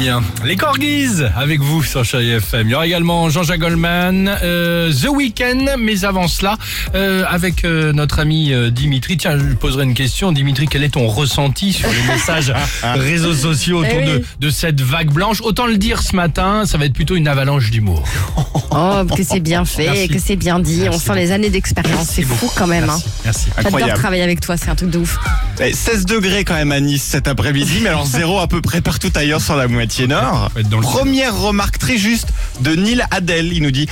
bien. Les Corgis avec vous sur Chérie FM. Il y aura également Jean-Jacques Goldman, euh, The Weeknd, mais avant cela, euh, avec euh, notre ami euh, Dimitri. Tiens, je lui poserai une question. Dimitri, quel est ton ressenti sur les messages réseaux sociaux autour Eh de, cette vague blanche? Autant le dire ce matin, ça va être plutôt une avalanche d'humour. Oh, que c'est bien fait, Merci. que c'est bien dit. Merci On sent les années d'expérience. C'est fou quand même. Hein. Merci. Merci. J'adore Incroyable. travailler avec toi, c'est un truc de ouf. Eh, 16 degrés quand même à Nice cet après-midi, mais alors zéro à peu près partout ailleurs sur la moitié nord. Dans le Première remarque très juste de Neil Adel, il nous dit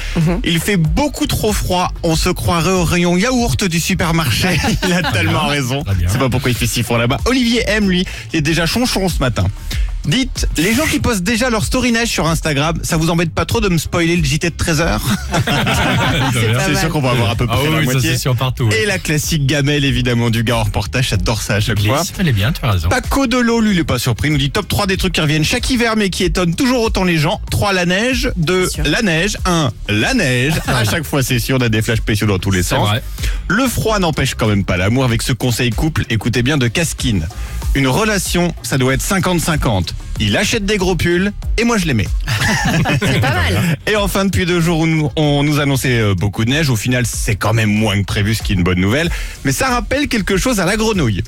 Il fait beaucoup trop froid, on se croirait au rayon yaourt du supermarché. Il a tellement raison. C'est pas pourquoi il fait si froid là-bas. Olivier M, lui, il est déjà chonchon ce matin. Dites, les gens qui postent déjà leur story neige sur Instagram, ça vous embête pas trop de me spoiler le JT de 13h C'est sûr qu'on va avoir à peu Ah près la oui, ça moitié. sûr partout. Et la classique gamelle évidemment du gars en reportage, j'adore ça à chaque fois. Glisse. Elle est bien, tu as raison. Paco Delo, lui, il est pas surpris. Il nous dit top 3 des trucs qui reviennent chaque hiver, mais qui étonnent toujours autant les gens. 3, la neige. 2, sûr. la neige. 1, la neige. À chaque fois, c'est sûr, on a des flashs spéciaux dans tous les sens. vrai. Le froid n'empêche quand même pas l'amour avec ce conseil couple. Écoutez bien de Caskin. Une relation, ça doit être 50-50. Il achète des gros pulls et moi je les mets. C'est pas mal. Et enfin, depuis deux jours, où on nous annonçait euh, beaucoup de neige. Au final, c'est quand même moins que prévu, ce qui est une bonne nouvelle. Mais ça rappelle quelque chose à la grenouille.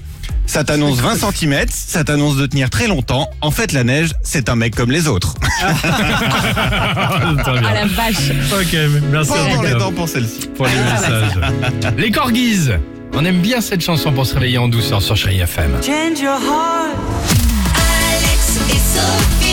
Ça t'annonce 20 cm, ça t'annonce de tenir très longtemps. En fait, la neige, c'est un mec comme les autres. Ah la vache. Ok, merci. Pas dans les dents pour celle-ci. pour les messages. Les Corgis. On aime bien cette chanson pour se réveiller en douceur sur Chérie FM. Change your heart. Alex et Sophie.